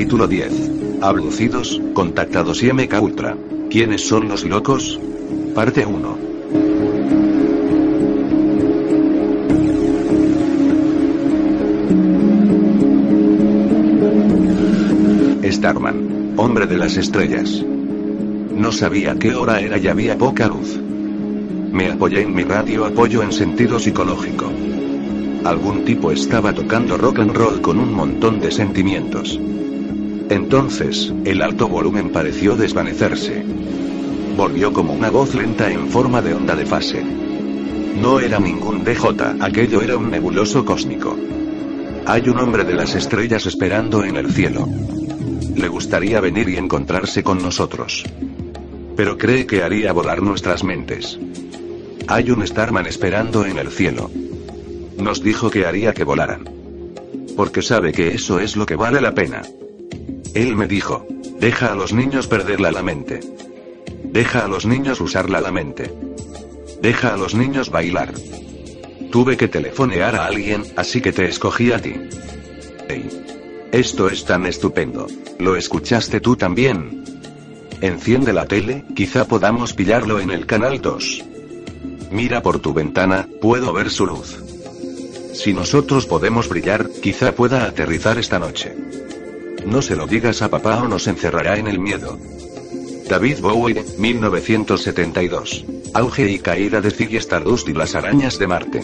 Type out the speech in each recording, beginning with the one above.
Capítulo 10. Abducidos, contactados y MK Ultra. ¿Quiénes son los locos? Parte 1. Starman. Hombre de las estrellas. No sabía qué hora era y había poca luz. Me apoyé en mi radio apoyo en sentido psicológico. Algún tipo estaba tocando rock and roll con un montón de sentimientos. Entonces, el alto volumen pareció desvanecerse. Volvió como una voz lenta en forma de onda de fase. No era ningún DJ, aquello era un nebuloso cósmico. Hay un hombre de las estrellas esperando en el cielo. Le gustaría venir y encontrarse con nosotros. Pero cree que haría volar nuestras mentes. Hay un Starman esperando en el cielo. Nos dijo que haría que volaran. Porque sabe que eso es lo que vale la pena. Él me dijo, deja a los niños perderla la mente. Deja a los niños usarla la mente. Deja a los niños bailar. Tuve que telefonear a alguien, así que te escogí a ti. Hey. Esto es tan estupendo. ¿Lo escuchaste tú también? Enciende la tele, quizá podamos pillarlo en el canal 2. Mira por tu ventana, puedo ver su luz. Si nosotros podemos brillar, quizá pueda aterrizar esta noche. No se lo digas a papá o nos encerrará en el miedo. David Bowie, 1972. Auge y caída de Ziggy Stardust y las arañas de Marte.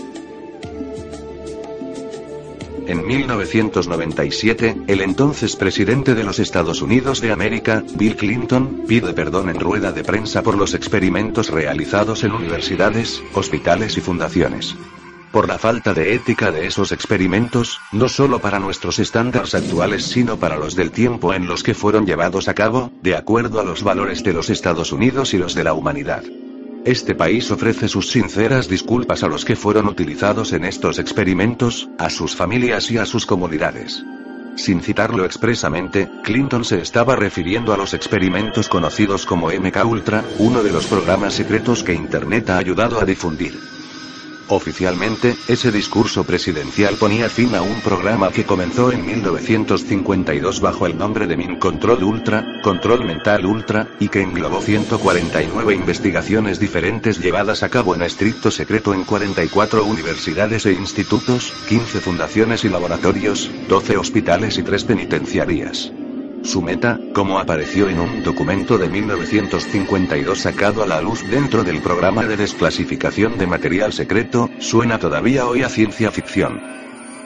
En 1997, el entonces presidente de los Estados Unidos de América, Bill Clinton, pide perdón en rueda de prensa por los experimentos realizados en universidades, hospitales y fundaciones. Por la falta de ética de esos experimentos, no solo para nuestros estándares actuales sino para los del tiempo en los que fueron llevados a cabo, de acuerdo a los valores de los Estados Unidos y los de la humanidad. Este país ofrece sus sinceras disculpas a los que fueron utilizados en estos experimentos, a sus familias y a sus comunidades. Sin citarlo expresamente, Clinton se estaba refiriendo a los experimentos conocidos como MK Ultra, uno de los programas secretos que Internet ha ayudado a difundir. Oficialmente, ese discurso presidencial ponía fin a un programa que comenzó en 1952 bajo el nombre de Min Control Ultra, Control Mental Ultra, y que englobó 149 investigaciones diferentes llevadas a cabo en estricto secreto en 44 universidades e institutos, 15 fundaciones y laboratorios, 12 hospitales y 3 penitenciarías. Su meta, como apareció en un documento de 1952 sacado a la luz dentro del programa de desclasificación de material secreto, suena todavía hoy a ciencia ficción.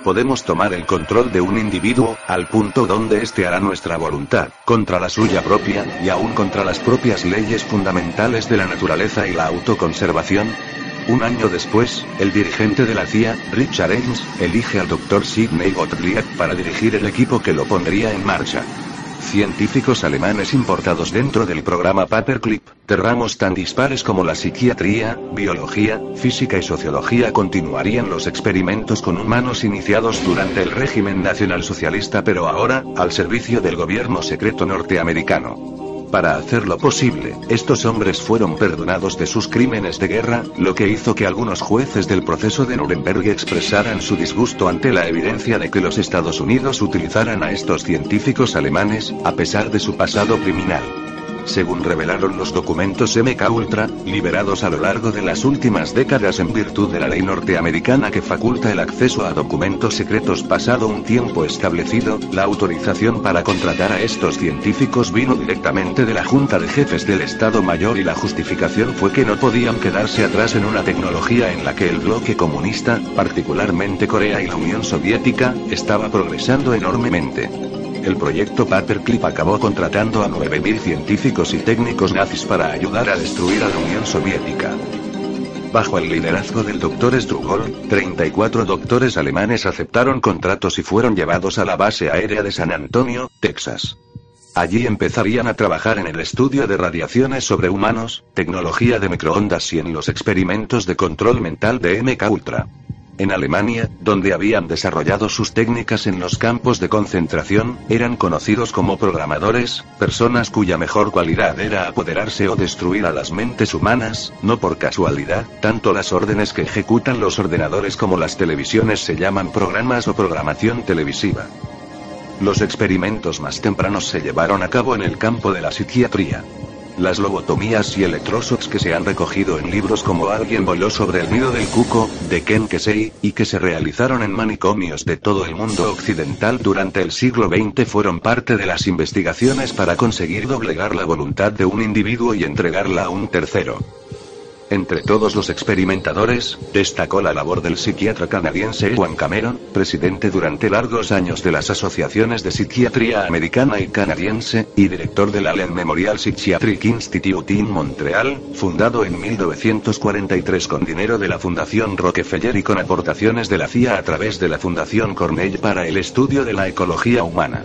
Podemos tomar el control de un individuo, al punto donde éste hará nuestra voluntad, contra la suya propia, y aún contra las propias leyes fundamentales de la naturaleza y la autoconservación. Un año después, el dirigente de la CIA, Richard Ames, elige al Dr. Sidney Gottlieb para dirigir el equipo que lo pondría en marcha. Científicos alemanes importados dentro del programa Paperclip, de ramos tan dispares como la psiquiatría, biología, física y sociología continuarían los experimentos con humanos iniciados durante el régimen nacionalsocialista pero ahora, al servicio del gobierno secreto norteamericano. Para hacerlo posible, estos hombres fueron perdonados de sus crímenes de guerra, lo que hizo que algunos jueces del proceso de Nuremberg expresaran su disgusto ante la evidencia de que los Estados Unidos utilizaran a estos científicos alemanes, a pesar de su pasado criminal. Según revelaron los documentos MK Ultra, liberados a lo largo de las últimas décadas en virtud de la ley norteamericana que faculta el acceso a documentos secretos pasado un tiempo establecido, la autorización para contratar a estos científicos vino directamente de la Junta de Jefes del Estado Mayor y la justificación fue que no podían quedarse atrás en una tecnología en la que el bloque comunista, particularmente Corea y la Unión Soviética, estaba progresando enormemente. El proyecto Paperclip acabó contratando a 9.000 científicos y técnicos nazis para ayudar a destruir a la Unión Soviética. Bajo el liderazgo del Dr. Strugol, 34 doctores alemanes aceptaron contratos y fueron llevados a la base aérea de San Antonio, Texas. Allí empezarían a trabajar en el estudio de radiaciones sobre humanos, tecnología de microondas y en los experimentos de control mental de MK Ultra. En Alemania, donde habían desarrollado sus técnicas en los campos de concentración, eran conocidos como programadores, personas cuya mejor cualidad era apoderarse o destruir a las mentes humanas, no por casualidad, tanto las órdenes que ejecutan los ordenadores como las televisiones se llaman programas o programación televisiva. Los experimentos más tempranos se llevaron a cabo en el campo de la psiquiatría. Las lobotomías y electroshocks que se han recogido en libros como Alguien voló sobre el nido del cuco, de Ken Kesey, y que se realizaron en manicomios de todo el mundo occidental durante el siglo XX fueron parte de las investigaciones para conseguir doblegar la voluntad de un individuo y entregarla a un tercero. Entre todos los experimentadores, destacó la labor del psiquiatra canadiense Juan Cameron, presidente durante largos años de las asociaciones de psiquiatría americana y canadiense, y director del Allen Memorial Psychiatric Institute in Montreal, fundado en 1943 con dinero de la Fundación Rockefeller y con aportaciones de la CIA a través de la Fundación Cornell para el estudio de la ecología humana.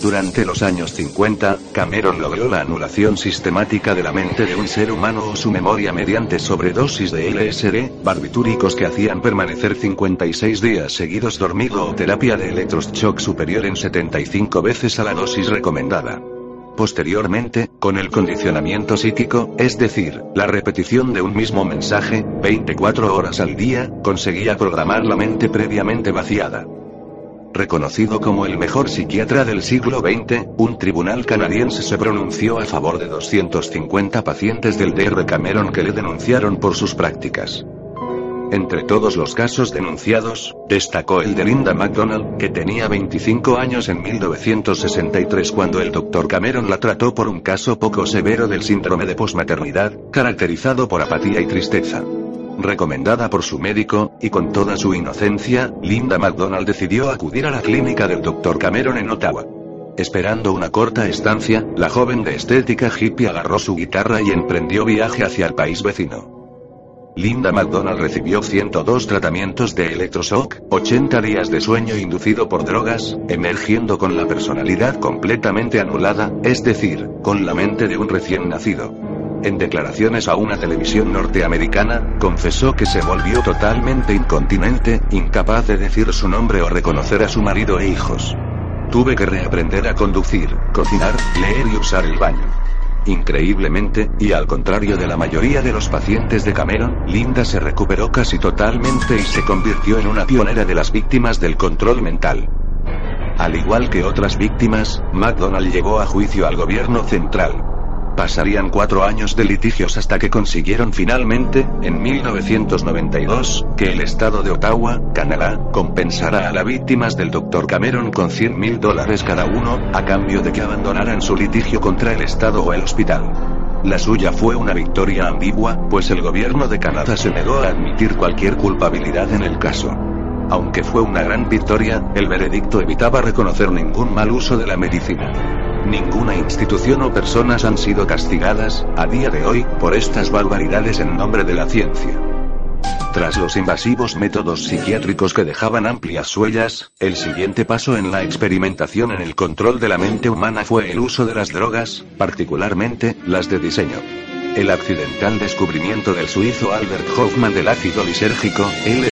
Durante los años 50, Cameron logró la anulación sistemática de la mente de un ser humano o su memoria mediante sobredosis de LSD, barbitúricos que hacían permanecer 56 días seguidos dormido o terapia de electroshock superior en 75 veces a la dosis recomendada. Posteriormente, con el condicionamiento psíquico, es decir, la repetición de un mismo mensaje, 24 horas al día, conseguía programar la mente previamente vaciada. Reconocido como el mejor psiquiatra del siglo XX, un tribunal canadiense se pronunció a favor de 250 pacientes del DR Cameron que le denunciaron por sus prácticas. Entre todos los casos denunciados, destacó el de Linda McDonald, que tenía 25 años en 1963 cuando el Dr. Cameron la trató por un caso poco severo del síndrome de posmaternidad, caracterizado por apatía y tristeza. Recomendada por su médico, y con toda su inocencia, Linda McDonald decidió acudir a la clínica del Dr. Cameron en Ottawa. Esperando una corta estancia, la joven de estética hippie agarró su guitarra y emprendió viaje hacia el país vecino. Linda McDonald recibió 102 tratamientos de electroshock, 80 días de sueño inducido por drogas, emergiendo con la personalidad completamente anulada, es decir, con la mente de un recién nacido. En declaraciones a una televisión norteamericana, confesó que se volvió totalmente incontinente, incapaz de decir su nombre o reconocer a su marido e hijos. Tuve que reaprender a conducir, cocinar, leer y usar el baño. Increíblemente, y al contrario de la mayoría de los pacientes de Cameron, Linda se recuperó casi totalmente y se convirtió en una pionera de las víctimas del control mental. Al igual que otras víctimas, McDonald llevó a juicio al gobierno central, Pasarían cuatro años de litigios hasta que consiguieron finalmente, en 1992, que el estado de Ottawa, Canadá, compensara a las víctimas del Dr. Cameron con 100 mil dólares cada uno, a cambio de que abandonaran su litigio contra el estado o el hospital. La suya fue una victoria ambigua, pues el gobierno de Canadá se negó a admitir cualquier culpabilidad en el caso. Aunque fue una gran victoria, el veredicto evitaba reconocer ningún mal uso de la medicina. Ninguna institución o personas han sido castigadas, a día de hoy, por estas barbaridades en nombre de la ciencia. Tras los invasivos métodos psiquiátricos que dejaban amplias huellas, el siguiente paso en la experimentación en el control de la mente humana fue el uso de las drogas, particularmente, las de diseño. El accidental descubrimiento del suizo Albert Hoffman del ácido lisérgico, L.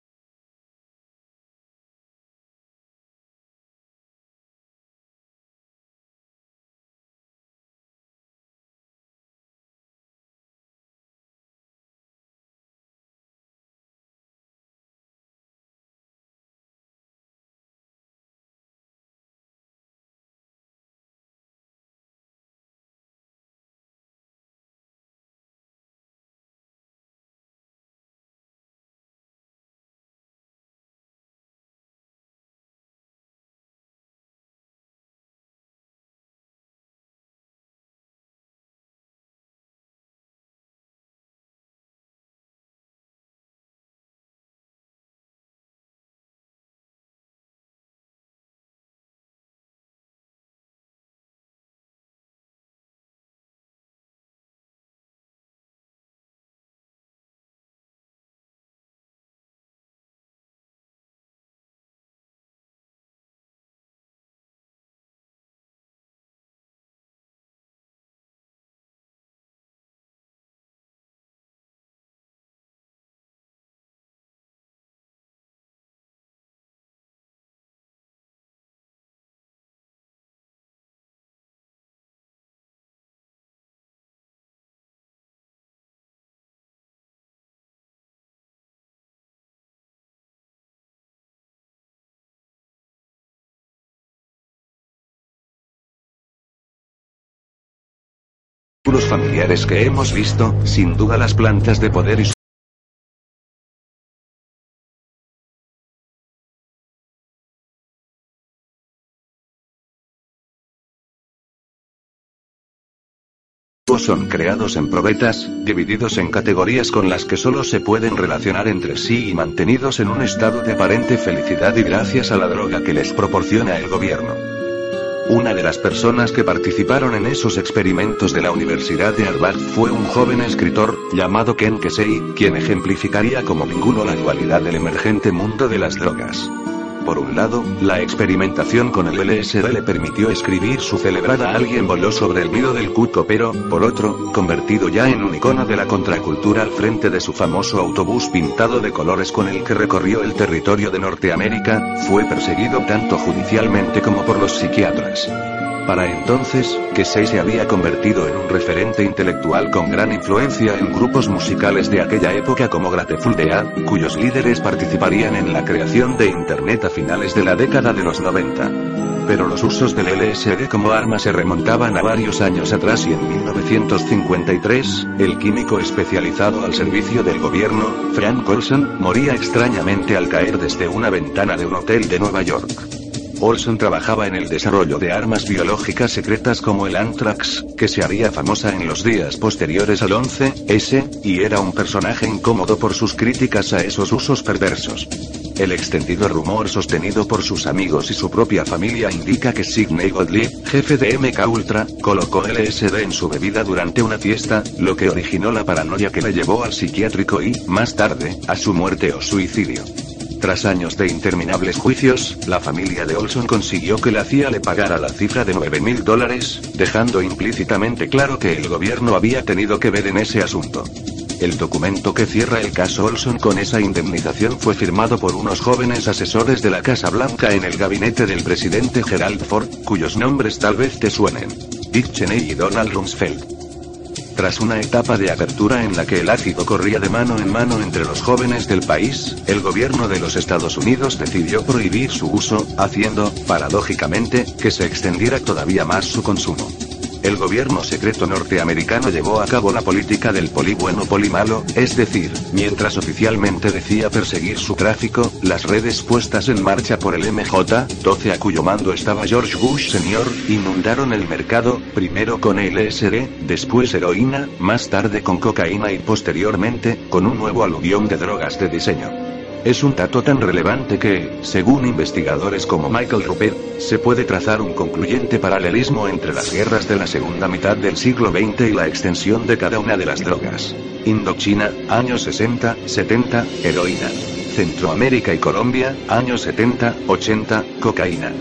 Los familiares que hemos visto, sin duda las plantas de poder y son creados en probetas, divididos en categorías con las que solo se pueden relacionar entre sí y mantenidos en un estado de aparente felicidad y gracias a la droga que les proporciona el gobierno. Una de las personas que participaron en esos experimentos de la Universidad de Harvard fue un joven escritor, llamado Ken Kesey, quien ejemplificaría como ninguno la dualidad del emergente mundo de las drogas. Por un lado, la experimentación con el LSD le permitió escribir su celebrada Alguien voló sobre el nido del cuco pero, por otro, convertido ya en un icono de la contracultura al frente de su famoso autobús pintado de colores con el que recorrió el territorio de Norteamérica, fue perseguido tanto judicialmente como por los psiquiatras. Para entonces, Kesey se había convertido en un referente intelectual con gran influencia en grupos musicales de aquella época como Grateful Dead, cuyos líderes participarían en la creación de Internet a finales de la década de los 90. Pero los usos del LSD como arma se remontaban a varios años atrás y en 1953, el químico especializado al servicio del gobierno, Frank Olson, moría extrañamente al caer desde una ventana de un hotel de Nueva York. Olson trabajaba en el desarrollo de armas biológicas secretas como el Anthrax, que se haría famosa en los días posteriores al 11S, y era un personaje incómodo por sus críticas a esos usos perversos. El extendido rumor sostenido por sus amigos y su propia familia indica que Sidney Godley, jefe de MK Ultra, colocó LSD en su bebida durante una fiesta, lo que originó la paranoia que le llevó al psiquiátrico y, más tarde, a su muerte o suicidio. Tras años de interminables juicios, la familia de Olson consiguió que la CIA le pagara la cifra de 9 mil dólares, dejando implícitamente claro que el gobierno había tenido que ver en ese asunto. El documento que cierra el caso Olson con esa indemnización fue firmado por unos jóvenes asesores de la Casa Blanca en el gabinete del presidente Gerald Ford, cuyos nombres tal vez te suenen. Dick Cheney y Donald Rumsfeld. Tras una etapa de apertura en la que el ácido corría de mano en mano entre los jóvenes del país, el gobierno de los Estados Unidos decidió prohibir su uso, haciendo, paradójicamente, que se extendiera todavía más su consumo. El gobierno secreto norteamericano llevó a cabo la política del poli bueno poli malo, es decir, mientras oficialmente decía perseguir su tráfico, las redes puestas en marcha por el MJ-12 a cuyo mando estaba George Bush Sr., inundaron el mercado, primero con LSD, después heroína, más tarde con cocaína y posteriormente, con un nuevo aluvión de drogas de diseño. Es un dato tan relevante que, según investigadores como Michael Rupert, se puede trazar un concluyente paralelismo entre las guerras de la segunda mitad del siglo XX y la extensión de cada una de las drogas. Indochina, años 60, 70, heroína. Centroamérica y Colombia, años 70, 80, cocaína.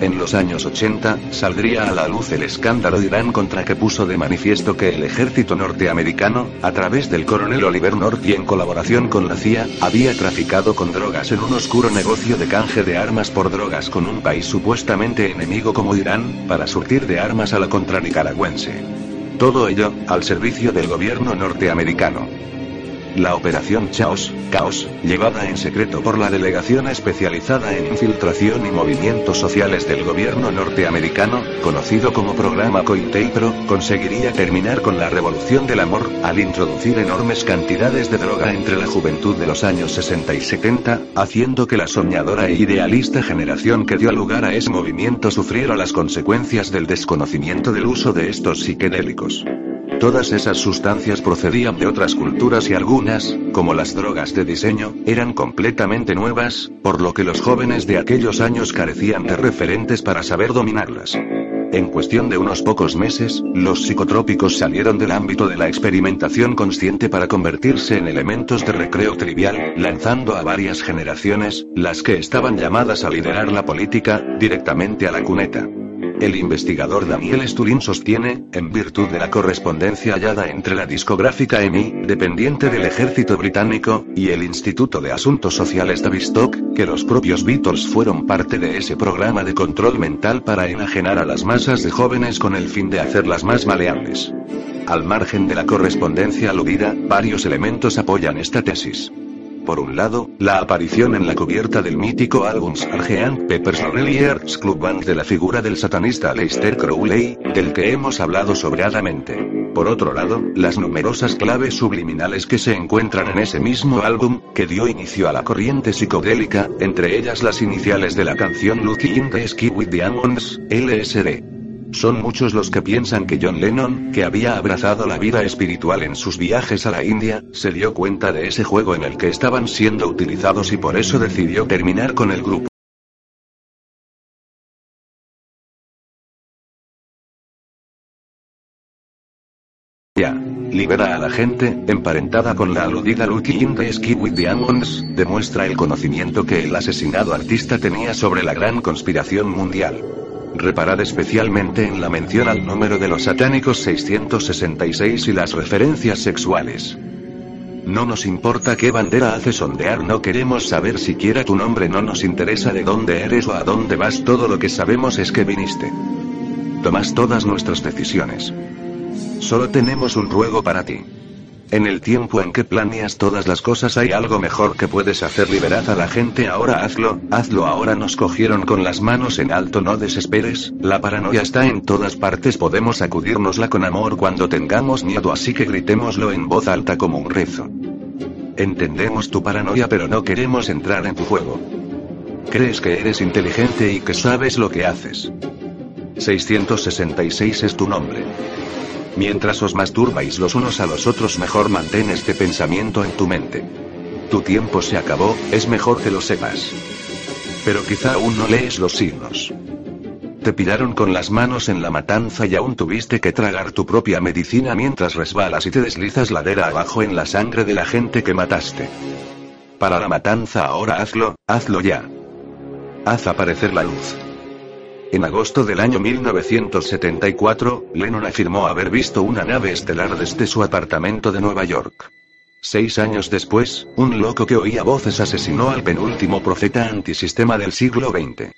En los años 80, saldría a la luz el escándalo Irán contra que puso de manifiesto que el ejército norteamericano, a través del coronel Oliver North y en colaboración con la CIA, había traficado con drogas en un oscuro negocio de canje de armas por drogas con un país supuestamente enemigo como Irán, para surtir de armas a la contra nicaragüense. Todo ello, al servicio del gobierno norteamericano. La operación Chaos, Caos, llevada en secreto por la delegación especializada en infiltración y movimientos sociales del gobierno norteamericano, conocido como programa Cointelpro, conseguiría terminar con la revolución del amor, al introducir enormes cantidades de droga entre la juventud de los años 60 y 70, haciendo que la soñadora e idealista generación que dio lugar a ese movimiento sufriera las consecuencias del desconocimiento del uso de estos psicodélicos. Todas esas sustancias procedían de otras culturas y algunas, como las drogas de diseño, eran completamente nuevas, por lo que los jóvenes de aquellos años carecían de referentes para saber dominarlas. En cuestión de unos pocos meses, los psicotrópicos salieron del ámbito de la experimentación consciente para convertirse en elementos de recreo trivial, lanzando a varias generaciones, las que estaban llamadas a liderar la política, directamente a la cuneta. El investigador Daniel Stulin sostiene, en virtud de la correspondencia hallada entre la discográfica EMI, dependiente del ejército británico, y el Instituto de Asuntos Sociales de Bistock, que los propios Beatles fueron parte de ese programa de control mental para enajenar a las masas de jóvenes con el fin de hacerlas más maleables. Al margen de la correspondencia aludida, varios elementos apoyan esta tesis. Por un lado, la aparición en la cubierta del mítico álbum Sgt. Pepper's Lonely Club Band de la figura del satanista Leicester Crowley, del que hemos hablado sobradamente. Por otro lado, las numerosas claves subliminales que se encuentran en ese mismo álbum, que dio inicio a la corriente psicodélica, entre ellas las iniciales de la canción Lucky in the Sky with Diamonds, LSD. Son muchos los que piensan que John Lennon, que había abrazado la vida espiritual en sus viajes a la India, se dio cuenta de ese juego en el que estaban siendo utilizados y por eso decidió terminar con el grupo. Ya. Libera a la gente, emparentada con la aludida Lucky in the Sky with Diamonds, demuestra el conocimiento que el asesinado artista tenía sobre la gran conspiración mundial. Reparad especialmente en la mención al número de los satánicos 666 y las referencias sexuales. No nos importa qué bandera hace sondear, no queremos saber siquiera tu nombre, no nos interesa de dónde eres o a dónde vas, todo lo que sabemos es que viniste. Tomas todas nuestras decisiones. Solo tenemos un ruego para ti. En el tiempo en que planeas todas las cosas hay algo mejor que puedes hacer. Liberad a la gente ahora, hazlo, hazlo ahora. Nos cogieron con las manos en alto, no desesperes. La paranoia está en todas partes. Podemos acudirnosla con amor cuando tengamos miedo, así que gritémoslo en voz alta como un rezo. Entendemos tu paranoia, pero no queremos entrar en tu juego. Crees que eres inteligente y que sabes lo que haces. 666 es tu nombre. Mientras os masturbáis los unos a los otros mejor mantén este pensamiento en tu mente. Tu tiempo se acabó, es mejor que lo sepas. Pero quizá aún no lees los signos. Te pillaron con las manos en la matanza y aún tuviste que tragar tu propia medicina mientras resbalas y te deslizas ladera abajo en la sangre de la gente que mataste. Para la matanza ahora hazlo, hazlo ya. Haz aparecer la luz. En agosto del año 1974, Lennon afirmó haber visto una nave estelar desde su apartamento de Nueva York. Seis años después, un loco que oía voces asesinó al penúltimo profeta antisistema del siglo XX.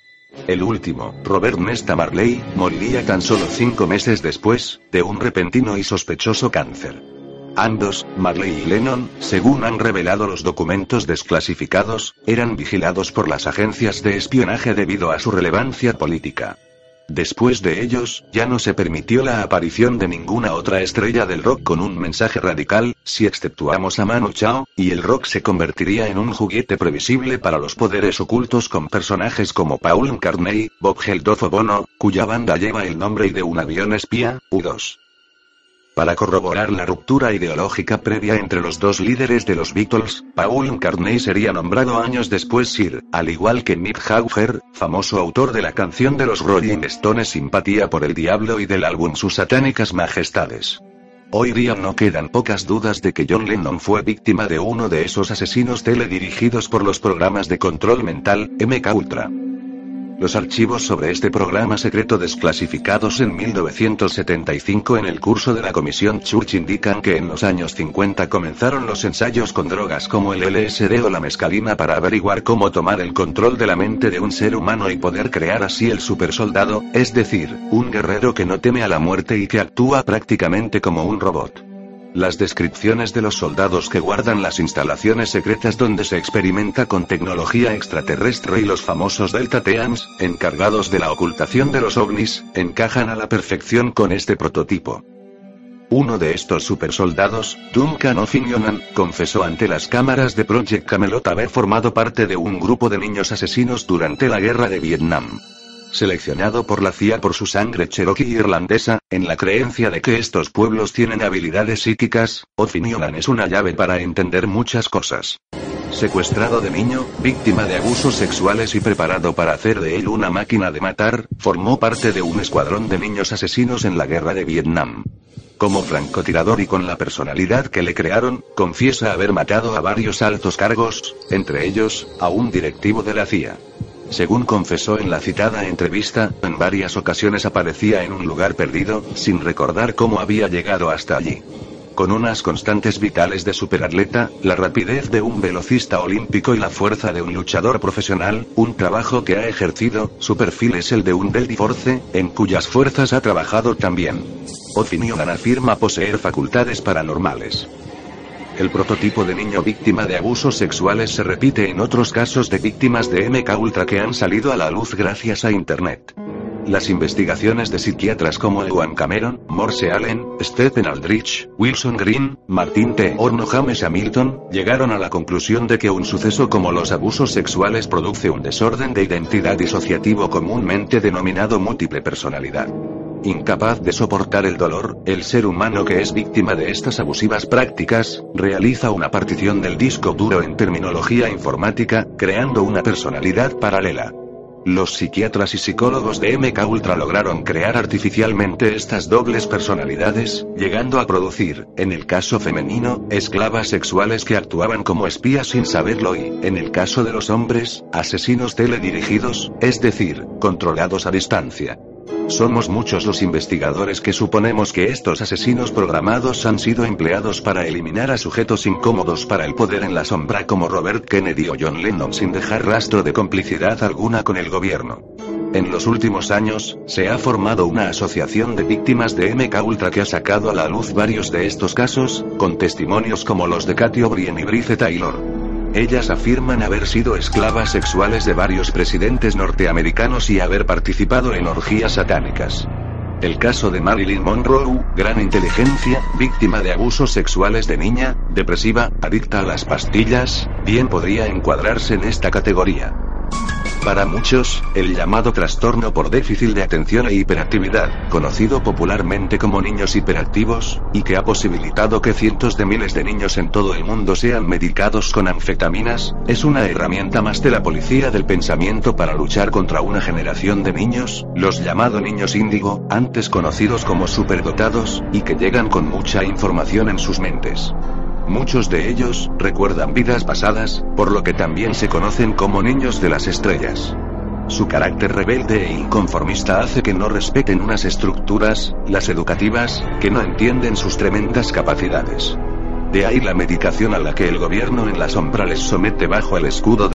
El último, Robert Nesta Marley, moriría tan solo cinco meses después, de un repentino y sospechoso cáncer. Ambos, Marley y Lennon, según han revelado los documentos desclasificados, eran vigilados por las agencias de espionaje debido a su relevancia política. Después de ellos, ya no se permitió la aparición de ninguna otra estrella del rock con un mensaje radical, si exceptuamos a Manu Chao, y el rock se convertiría en un juguete previsible para los poderes ocultos con personajes como Paul McCartney, Bob Geldof o Bono, cuya banda lleva el nombre y de un avión espía, U-2. Para corroborar la ruptura ideológica previa entre los dos líderes de los Beatles, Paul McCartney sería nombrado años después Sir, al igual que Mick Jagger, famoso autor de la canción de los Rolling Stones Simpatía por el Diablo y del álbum Sus Satánicas Majestades. Hoy día no quedan pocas dudas de que John Lennon fue víctima de uno de esos asesinos teledirigidos por los programas de control mental, MK Ultra. Los archivos sobre este programa secreto desclasificados en 1975 en el curso de la Comisión Church indican que en los años 50 comenzaron los ensayos con drogas como el LSD o la mescalina para averiguar cómo tomar el control de la mente de un ser humano y poder crear así el supersoldado, es decir, un guerrero que no teme a la muerte y que actúa prácticamente como un robot. Las descripciones de los soldados que guardan las instalaciones secretas donde se experimenta con tecnología extraterrestre y los famosos Delta Teams, encargados de la ocultación de los ovnis, encajan a la perfección con este prototipo. Uno de estos supersoldados, Duncan O'Finionan, confesó ante las cámaras de Project Camelot haber formado parte de un grupo de niños asesinos durante la guerra de Vietnam seleccionado por la CIA por su sangre cherokee irlandesa, en la creencia de que estos pueblos tienen habilidades psíquicas, O'Finiolan es una llave para entender muchas cosas. Secuestrado de niño, víctima de abusos sexuales y preparado para hacer de él una máquina de matar, formó parte de un escuadrón de niños asesinos en la guerra de Vietnam. Como francotirador y con la personalidad que le crearon, confiesa haber matado a varios altos cargos, entre ellos, a un directivo de la CIA. Según confesó en la citada entrevista, en varias ocasiones aparecía en un lugar perdido, sin recordar cómo había llegado hasta allí. Con unas constantes vitales de superatleta, la rapidez de un velocista olímpico y la fuerza de un luchador profesional, un trabajo que ha ejercido, su perfil es el de un Delta Force, en cuyas fuerzas ha trabajado también. O'Finiolan afirma poseer facultades paranormales. El prototipo de niño víctima de abusos sexuales se repite en otros casos de víctimas de MK Ultra que han salido a la luz gracias a Internet. Las investigaciones de psiquiatras como Ewan Cameron, Morse Allen, Stephen Aldrich, Wilson Green, Martin T. Orno James Hamilton, llegaron a la conclusión de que un suceso como los abusos sexuales produce un desorden de identidad disociativo comúnmente denominado múltiple personalidad. Incapaz de soportar el dolor, el ser humano que es víctima de estas abusivas prácticas, realiza una partición del disco duro en terminología informática, creando una personalidad paralela. Los psiquiatras y psicólogos de MK Ultra lograron crear artificialmente estas dobles personalidades, llegando a producir, en el caso femenino, esclavas sexuales que actuaban como espías sin saberlo y, en el caso de los hombres, asesinos teledirigidos, es decir, controlados a distancia. Somos muchos los investigadores que suponemos que estos asesinos programados han sido empleados para eliminar a sujetos incómodos para el poder en la sombra como Robert Kennedy o John Lennon sin dejar rastro de complicidad alguna con el gobierno. En los últimos años, se ha formado una asociación de víctimas de MK Ultra que ha sacado a la luz varios de estos casos, con testimonios como los de Katy O'Brien y Brice Taylor. Ellas afirman haber sido esclavas sexuales de varios presidentes norteamericanos y haber participado en orgías satánicas. El caso de Marilyn Monroe, gran inteligencia, víctima de abusos sexuales de niña, depresiva, adicta a las pastillas, bien podría encuadrarse en esta categoría. Para muchos, el llamado trastorno por déficit de atención e hiperactividad, conocido popularmente como niños hiperactivos, y que ha posibilitado que cientos de miles de niños en todo el mundo sean medicados con anfetaminas, es una herramienta más de la policía del pensamiento para luchar contra una generación de niños, los llamados niños índigo, antes conocidos como superdotados, y que llegan con mucha información en sus mentes. Muchos de ellos, recuerdan vidas pasadas, por lo que también se conocen como niños de las estrellas. Su carácter rebelde e inconformista hace que no respeten unas estructuras, las educativas, que no entienden sus tremendas capacidades. De ahí la medicación a la que el gobierno en la sombra les somete bajo el escudo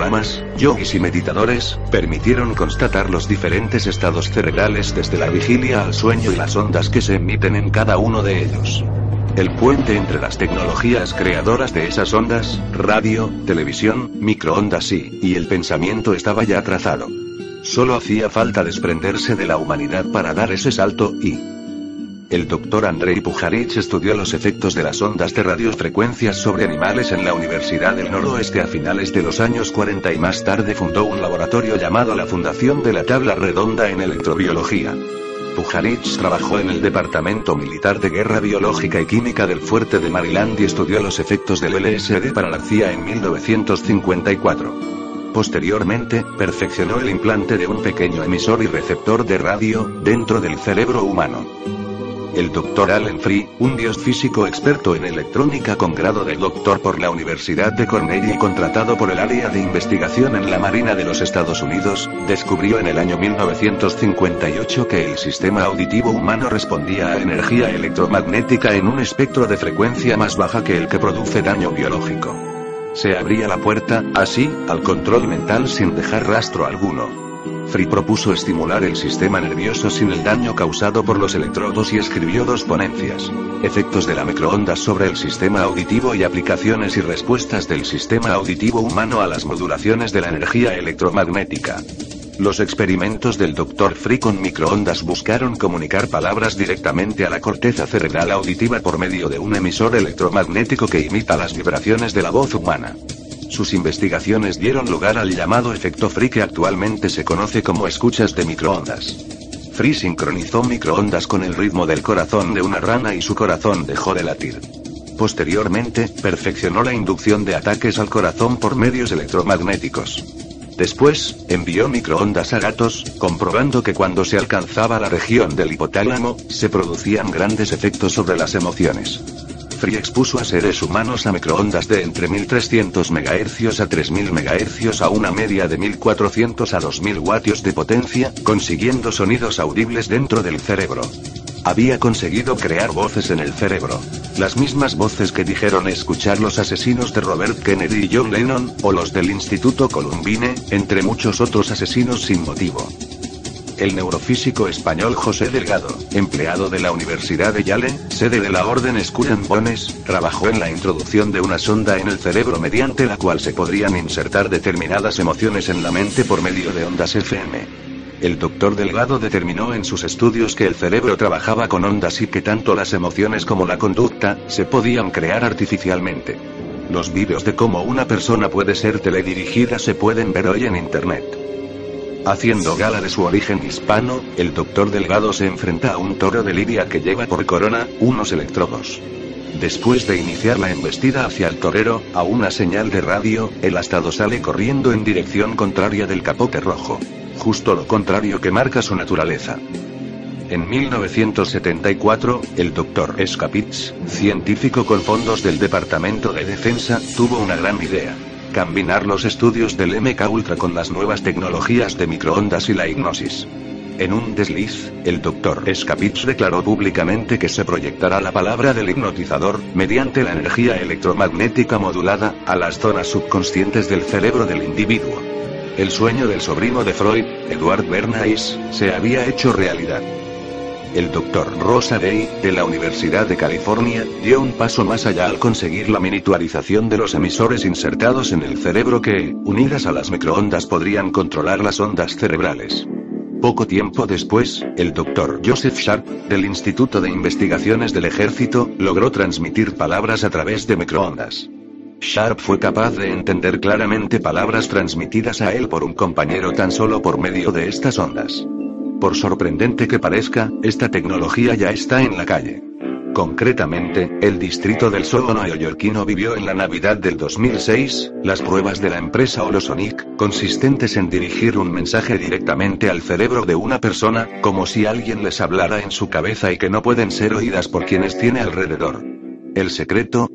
Moramas, yogis y meditadores, permitieron constatar los diferentes estados cerebrales desde la vigilia al sueño y las ondas que se emiten en cada uno de ellos. El puente entre las tecnologías creadoras de esas ondas, radio, televisión, microondas y, y el pensamiento estaba ya trazado. Solo hacía falta desprenderse de la humanidad para dar ese salto, y, el doctor Andrei Pujarich estudió los efectos de las ondas de radiofrecuencias sobre animales en la Universidad del Noroeste a finales de los años 40 y más tarde fundó un laboratorio llamado la Fundación de la Tabla Redonda en Electrobiología. Pujarich trabajó en el Departamento Militar de Guerra Biológica y Química del Fuerte de Maryland y estudió los efectos del LSD para la CIA en 1954. Posteriormente, perfeccionó el implante de un pequeño emisor y receptor de radio, dentro del cerebro humano. El Dr. Allen Free, un biofísico experto en electrónica con grado de doctor por la Universidad de Cornell y contratado por el área de investigación en la Marina de los Estados Unidos, descubrió en el año 1958 que el sistema auditivo humano respondía a energía electromagnética en un espectro de frecuencia más baja que el que produce daño biológico. Se abría la puerta, así, al control mental sin dejar rastro alguno. Free propuso estimular el sistema nervioso sin el daño causado por los electrodos y escribió dos ponencias. Efectos de la microondas sobre el sistema auditivo y aplicaciones y respuestas del sistema auditivo humano a las modulaciones de la energía electromagnética. Los experimentos del Dr. Free con microondas buscaron comunicar palabras directamente a la corteza cerebral auditiva por medio de un emisor electromagnético que imita las vibraciones de la voz humana. Sus investigaciones dieron lugar al llamado efecto Free que actualmente se conoce como escuchas de microondas. Free sincronizó microondas con el ritmo del corazón de una rana y su corazón dejó de latir. Posteriormente, perfeccionó la inducción de ataques al corazón por medios electromagnéticos. Después, envió microondas a gatos, comprobando que cuando se alcanzaba la región del hipotálamo, se producían grandes efectos sobre las emociones. Expuso a seres humanos a microondas de entre 1300 MHz a 3000 MHz a una media de 1400 a 2000 watios de potencia, consiguiendo sonidos audibles dentro del cerebro. Había conseguido crear voces en el cerebro. Las mismas voces que dijeron escuchar los asesinos de Robert Kennedy y John Lennon, o los del Instituto Columbine, entre muchos otros asesinos sin motivo el neurofísico español José Delgado, empleado de la Universidad de Yale, sede de la Orden Skull Bones, trabajó en la introducción de una sonda en el cerebro mediante la cual se podrían insertar determinadas emociones en la mente por medio de ondas FM. El doctor Delgado determinó en sus estudios que el cerebro trabajaba con ondas y que tanto las emociones como la conducta se podían crear artificialmente. Los vídeos de cómo una persona puede ser teledirigida se pueden ver hoy en Internet. Haciendo gala de su origen hispano, el doctor Delgado se enfrenta a un toro de lidia que lleva por corona, unos electrodos. Después de iniciar la embestida hacia el torero, a una señal de radio, el astado sale corriendo en dirección contraria del capote rojo. Justo lo contrario que marca su naturaleza. En 1974, el doctor Skapitz, científico con fondos del Departamento de Defensa, tuvo una gran idea. Combinar los estudios del MK Ultra con las nuevas tecnologías de microondas y la hipnosis. En un desliz, el doctor Skapitz declaró públicamente que se proyectará la palabra del hipnotizador, mediante la energía electromagnética modulada, a las zonas subconscientes del cerebro del individuo. El sueño del sobrino de Freud, Edward Bernays, se había hecho realidad. El Dr. Rosa Day, de la Universidad de California, dio un paso más allá al conseguir la miniaturización de los emisores insertados en el cerebro que, unidas a las microondas, podrían controlar las ondas cerebrales. Poco tiempo después, el Dr. Joseph Sharp, del Instituto de Investigaciones del Ejército, logró transmitir palabras a través de microondas. Sharp fue capaz de entender claramente palabras transmitidas a él por un compañero tan solo por medio de estas ondas. Por sorprendente que parezca, esta tecnología ya está en la calle. Concretamente, el distrito del Soho neoyorquino vivió en la Navidad del 2006, las pruebas de la empresa Holosonic, consistentes en dirigir un mensaje directamente al cerebro de una persona, como si alguien les hablara en su cabeza y que no pueden ser oídas por quienes tiene alrededor. El secreto,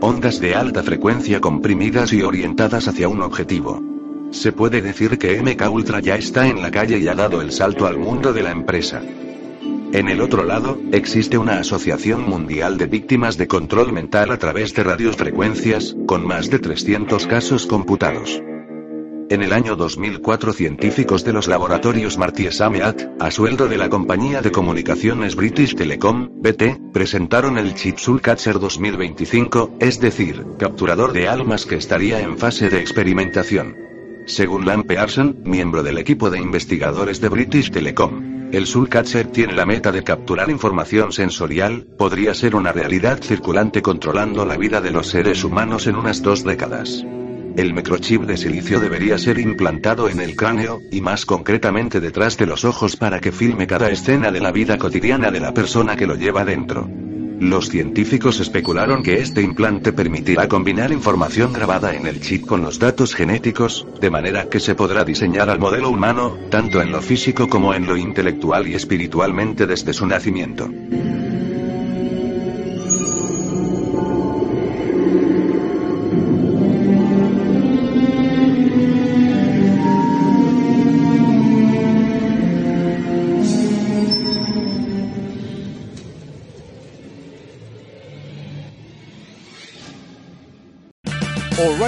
ondas de alta frecuencia comprimidas y orientadas hacia un objetivo. Se puede decir que MK Ultra ya está en la calle y ha dado el salto al mundo de la empresa. En el otro lado, existe una Asociación Mundial de Víctimas de Control Mental a través de radiofrecuencias, con más de 300 casos computados. En el año 2004 científicos de los laboratorios Marty Sameat, a sueldo de la compañía de comunicaciones British Telecom, BT, presentaron el chip Soulcatcher 2025, es decir, capturador de almas que estaría en fase de experimentación. Según Lam Pearson, miembro del equipo de investigadores de British Telecom, el Soulcatcher tiene la meta de capturar información sensorial, podría ser una realidad circulante controlando la vida de los seres humanos en unas dos décadas. El microchip de silicio debería ser implantado en el cráneo, y más concretamente detrás de los ojos para que filme cada escena de la vida cotidiana de la persona que lo lleva dentro. Los científicos especularon que este implante permitirá combinar información grabada en el chip con los datos genéticos, de manera que se podrá diseñar al modelo humano, tanto en lo físico como en lo intelectual y espiritualmente desde su nacimiento.